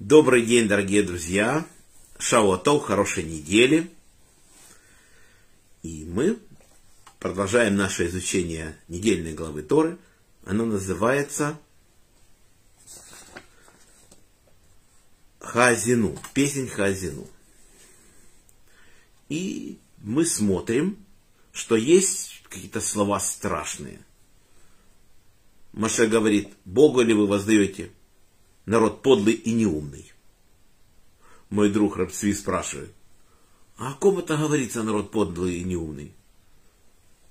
Добрый день, дорогие друзья. Шауатол, хорошей недели. И мы продолжаем наше изучение недельной главы Торы. Оно называется Хазину, песнь Хазину. И мы смотрим, что есть какие-то слова страшные. Маше говорит, Богу ли вы воздаете народ подлый и неумный. Мой друг Рабсви спрашивает, а о ком это говорится народ подлый и неумный?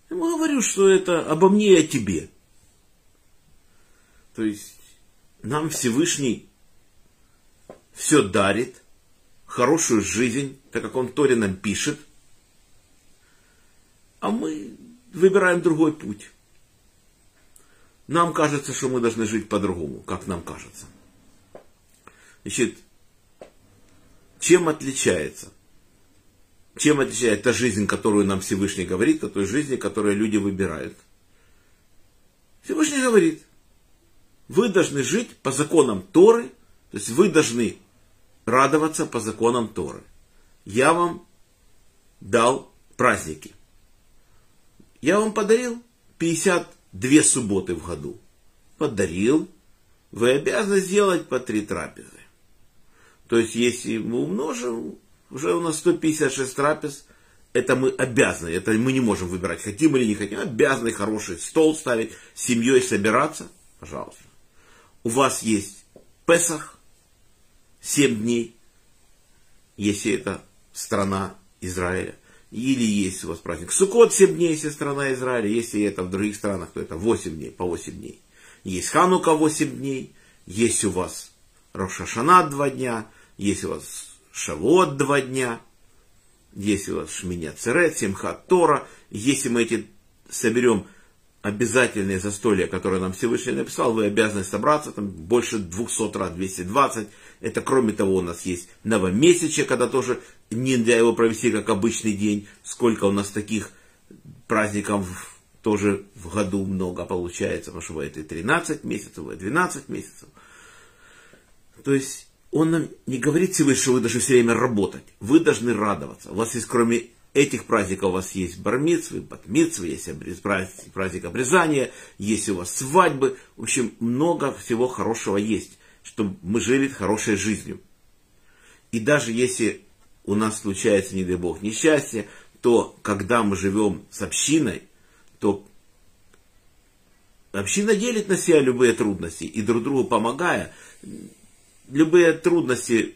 Я ему говорю, что это обо мне и о тебе. То есть нам Всевышний все дарит, хорошую жизнь, так как он Торе нам пишет, а мы выбираем другой путь. Нам кажется, что мы должны жить по-другому, как нам кажется. Значит, чем отличается? Чем отличается та жизнь, которую нам Всевышний говорит, от той жизни, которую люди выбирают? Всевышний говорит, вы должны жить по законам Торы, то есть вы должны радоваться по законам Торы. Я вам дал праздники. Я вам подарил 52 субботы в году. Подарил. Вы обязаны сделать по три трапезы. То есть, если мы умножим, уже у нас 156 трапез, это мы обязаны, это мы не можем выбирать, хотим или не хотим, обязаны хороший стол ставить, с семьей собираться, пожалуйста. У вас есть Песах, 7 дней, если это страна Израиля, или есть у вас праздник Суккот 7 дней, если страна Израиля, если это в других странах, то это 8 дней, по 8 дней. Есть Ханука 8 дней, есть у вас Рошашана 2 дня, есть у вас Шавот 2 дня, есть у вас Шминя Церет, Симхат Тора, если мы эти соберем обязательные застолья, которые нам Всевышний написал, вы обязаны собраться, там больше 200 раз, 220. Это кроме того у нас есть новомесячие, когда тоже нельзя его провести как обычный день. Сколько у нас таких праздников тоже в году много получается, потому что бывает и 13 месяцев, бывает 12 месяцев. То есть он нам не говорит Всевышний, что вы должны все время работать. Вы должны радоваться. У вас есть кроме этих праздников у вас есть бармитсвы, батмитсвы, есть праздник, праздник обрезания, есть у вас свадьбы. В общем, много всего хорошего есть, чтобы мы жили хорошей жизнью. И даже если у нас случается, не дай бог, несчастье, то когда мы живем с общиной, то община делит на себя любые трудности и друг другу помогая, любые трудности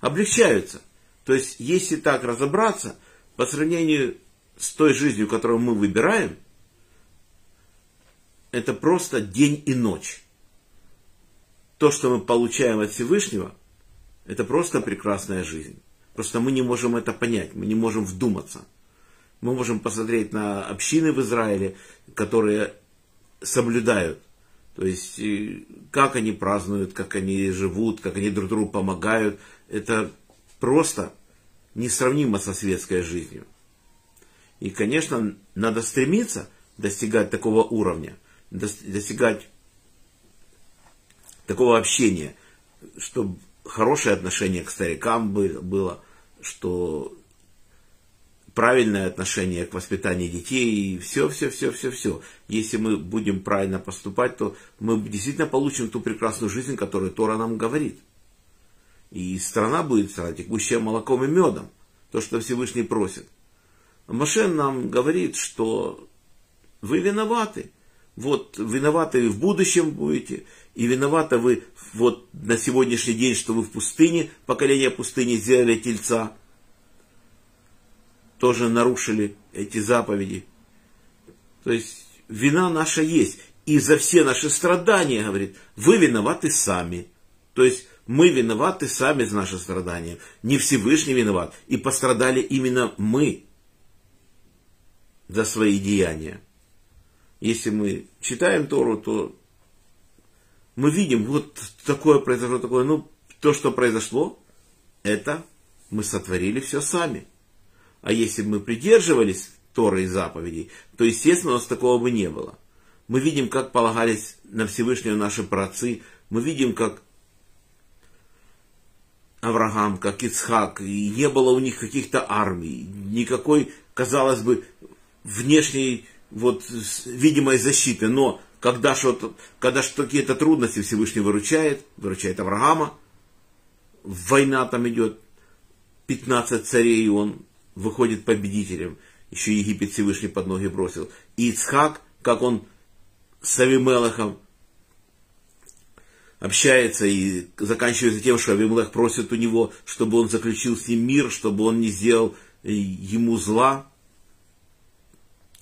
облегчаются. То есть, если так разобраться, по сравнению с той жизнью, которую мы выбираем, это просто день и ночь. То, что мы получаем от Всевышнего, это просто прекрасная жизнь. Просто мы не можем это понять, мы не можем вдуматься. Мы можем посмотреть на общины в Израиле, которые соблюдают. То есть, как они празднуют, как они живут, как они друг другу помогают. Это просто несравнимо со светской жизнью. И, конечно, надо стремиться достигать такого уровня, достигать такого общения, чтобы хорошее отношение к старикам было, что правильное отношение к воспитанию детей и все, все, все, все, все. Если мы будем правильно поступать, то мы действительно получим ту прекрасную жизнь, которую Тора нам говорит. И страна будет страна, текущая молоком и медом. То, что Всевышний просит. Машен нам говорит, что вы виноваты. Вот виноваты вы в будущем будете, и виноваты вы вот на сегодняшний день, что вы в пустыне, поколение пустыни сделали тельца, тоже нарушили эти заповеди. То есть вина наша есть. И за все наши страдания, говорит, вы виноваты сами. То есть мы виноваты сами за наши страдания. Не Всевышний виноват. И пострадали именно мы за свои деяния. Если мы читаем Тору, то мы видим, вот такое произошло, такое. Ну, то, что произошло, это мы сотворили все сами. А если бы мы придерживались Торы и заповедей, то, естественно, у нас такого бы не было. Мы видим, как полагались на Всевышнего наши праотцы, мы видим, как Авраам, как Ицхак, и не было у них каких-то армий, никакой, казалось бы, внешней вот видимой защиты, но когда что-то, когда что какие-то трудности Всевышний выручает, выручает Авраама, война там идет, 15 царей, и он выходит победителем, еще Египет Всевышний под ноги бросил. И Ицхак, как он с Авимелахом общается и заканчивается тем, что Авимелах просит у него, чтобы он заключил с ним мир, чтобы он не сделал ему зла.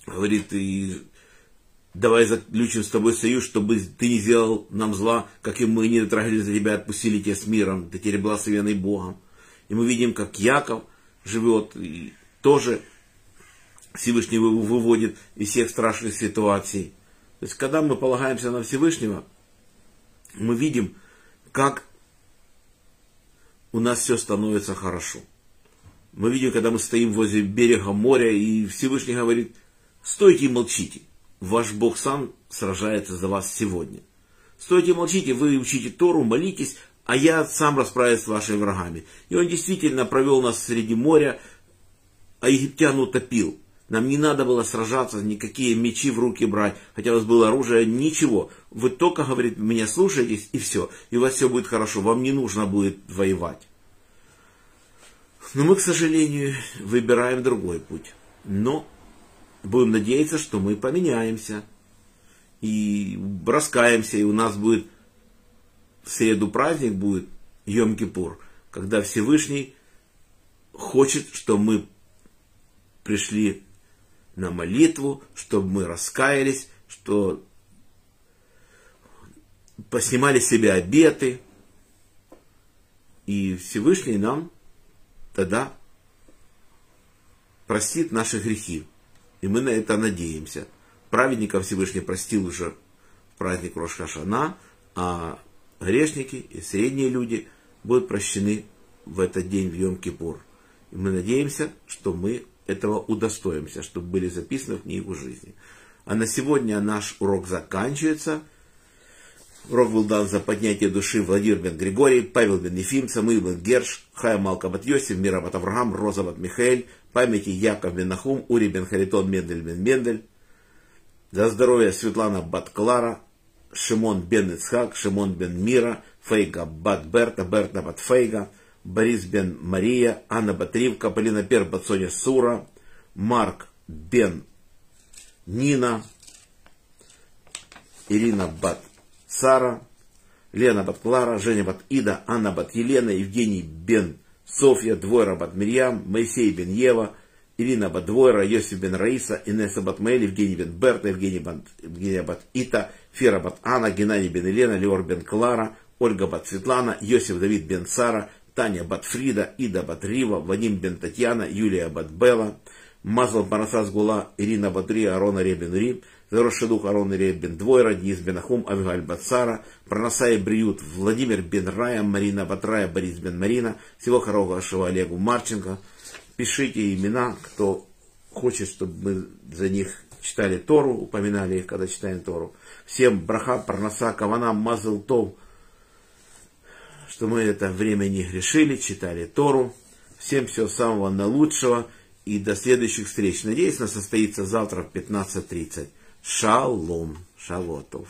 Говорит, и давай заключим с тобой союз, чтобы ты не сделал нам зла, как и мы не дотрагивались за тебя, отпустили тебя с миром, ты теперь благословенный Богом. И мы видим, как Яков живет, и тоже Всевышний выводит из всех страшных ситуаций. То есть, когда мы полагаемся на Всевышнего, мы видим, как у нас все становится хорошо. Мы видим, когда мы стоим возле берега моря, и Всевышний говорит, стойте и молчите. Ваш Бог сам сражается за вас сегодня. Стойте и молчите, вы учите Тору, молитесь, а я сам расправюсь с вашими врагами. И он действительно провел нас среди моря, а египтян утопил. Нам не надо было сражаться, никакие мечи в руки брать, хотя у вас было оружие, ничего. Вы только, говорит, меня слушаетесь, и все. И у вас все будет хорошо, вам не нужно будет воевать. Но мы, к сожалению, выбираем другой путь. Но будем надеяться, что мы поменяемся. И раскаемся, и у нас будет в среду праздник будет Йом-Кипур, когда Всевышний хочет, чтобы мы пришли на молитву, чтобы мы раскаялись, что поснимали себе обеты. И Всевышний нам тогда простит наши грехи. И мы на это надеемся. Праведников Всевышний простил уже праздник Рошхашана, а грешники и средние люди будут прощены в этот день в Йом-Кипур. И мы надеемся, что мы этого удостоимся, чтобы были записаны в книгу жизни. А на сегодня наш урок заканчивается. Урок был дан за поднятие души Владимир бен Григорий, Павел бен Ефим, Самуил бен Герш, Хая Малка бат Йосиф, Мира бат Авраам, Роза бат Михаэль, памяти Яков бен Нахум, Ури бен Харитон, Мендель бен Мендель. За здоровье Светлана бат Клара, Шимон бен Ицхак, Шимон бен Мира, Фейга бат Берта, Берта бат Фейга, Борис бен Мария, Анна Батривка, Полина Пер, Бацоня Сура, Марк бен Нина, Ирина бат Сара, Лена бат Клара, Женя бат Ида, Анна бат Елена, Евгений бен Софья, Двойра бат Мирьям, Моисей бен Ева, Ирина бат Двойра, Йосиф бен Раиса, Инесса бат Маэль, Евгений бен Берта, Евгений бат, Евгения бат Ита, Фера бат Анна, Геннадий бен Елена, Леор бен Клара, Ольга бат Светлана, Йосиф Давид бен Сара, Таня Батфрида, Ида Батрива, Вадим бен Татьяна, Юлия Батбела, Мазал Парасас Гула, Ирина Батри, Арона Ребен Ри, Хороший дух Арон Ребен Двойра, Денис бен Ахум, Авигаль Бацара, Проносай Бриют, Владимир бен Рая, Марина Батрая, Борис бен Марина. Всего хорошего Олегу Марченко. Пишите имена, кто хочет, чтобы мы за них читали Тору, упоминали их, когда читаем Тору. Всем браха, парноса, кавана, мазал тов, что мы это время не грешили, читали Тору. Всем всего самого наилучшего и до следующих встреч. Надеюсь, она состоится завтра в 15.30. Шалом, шалотов.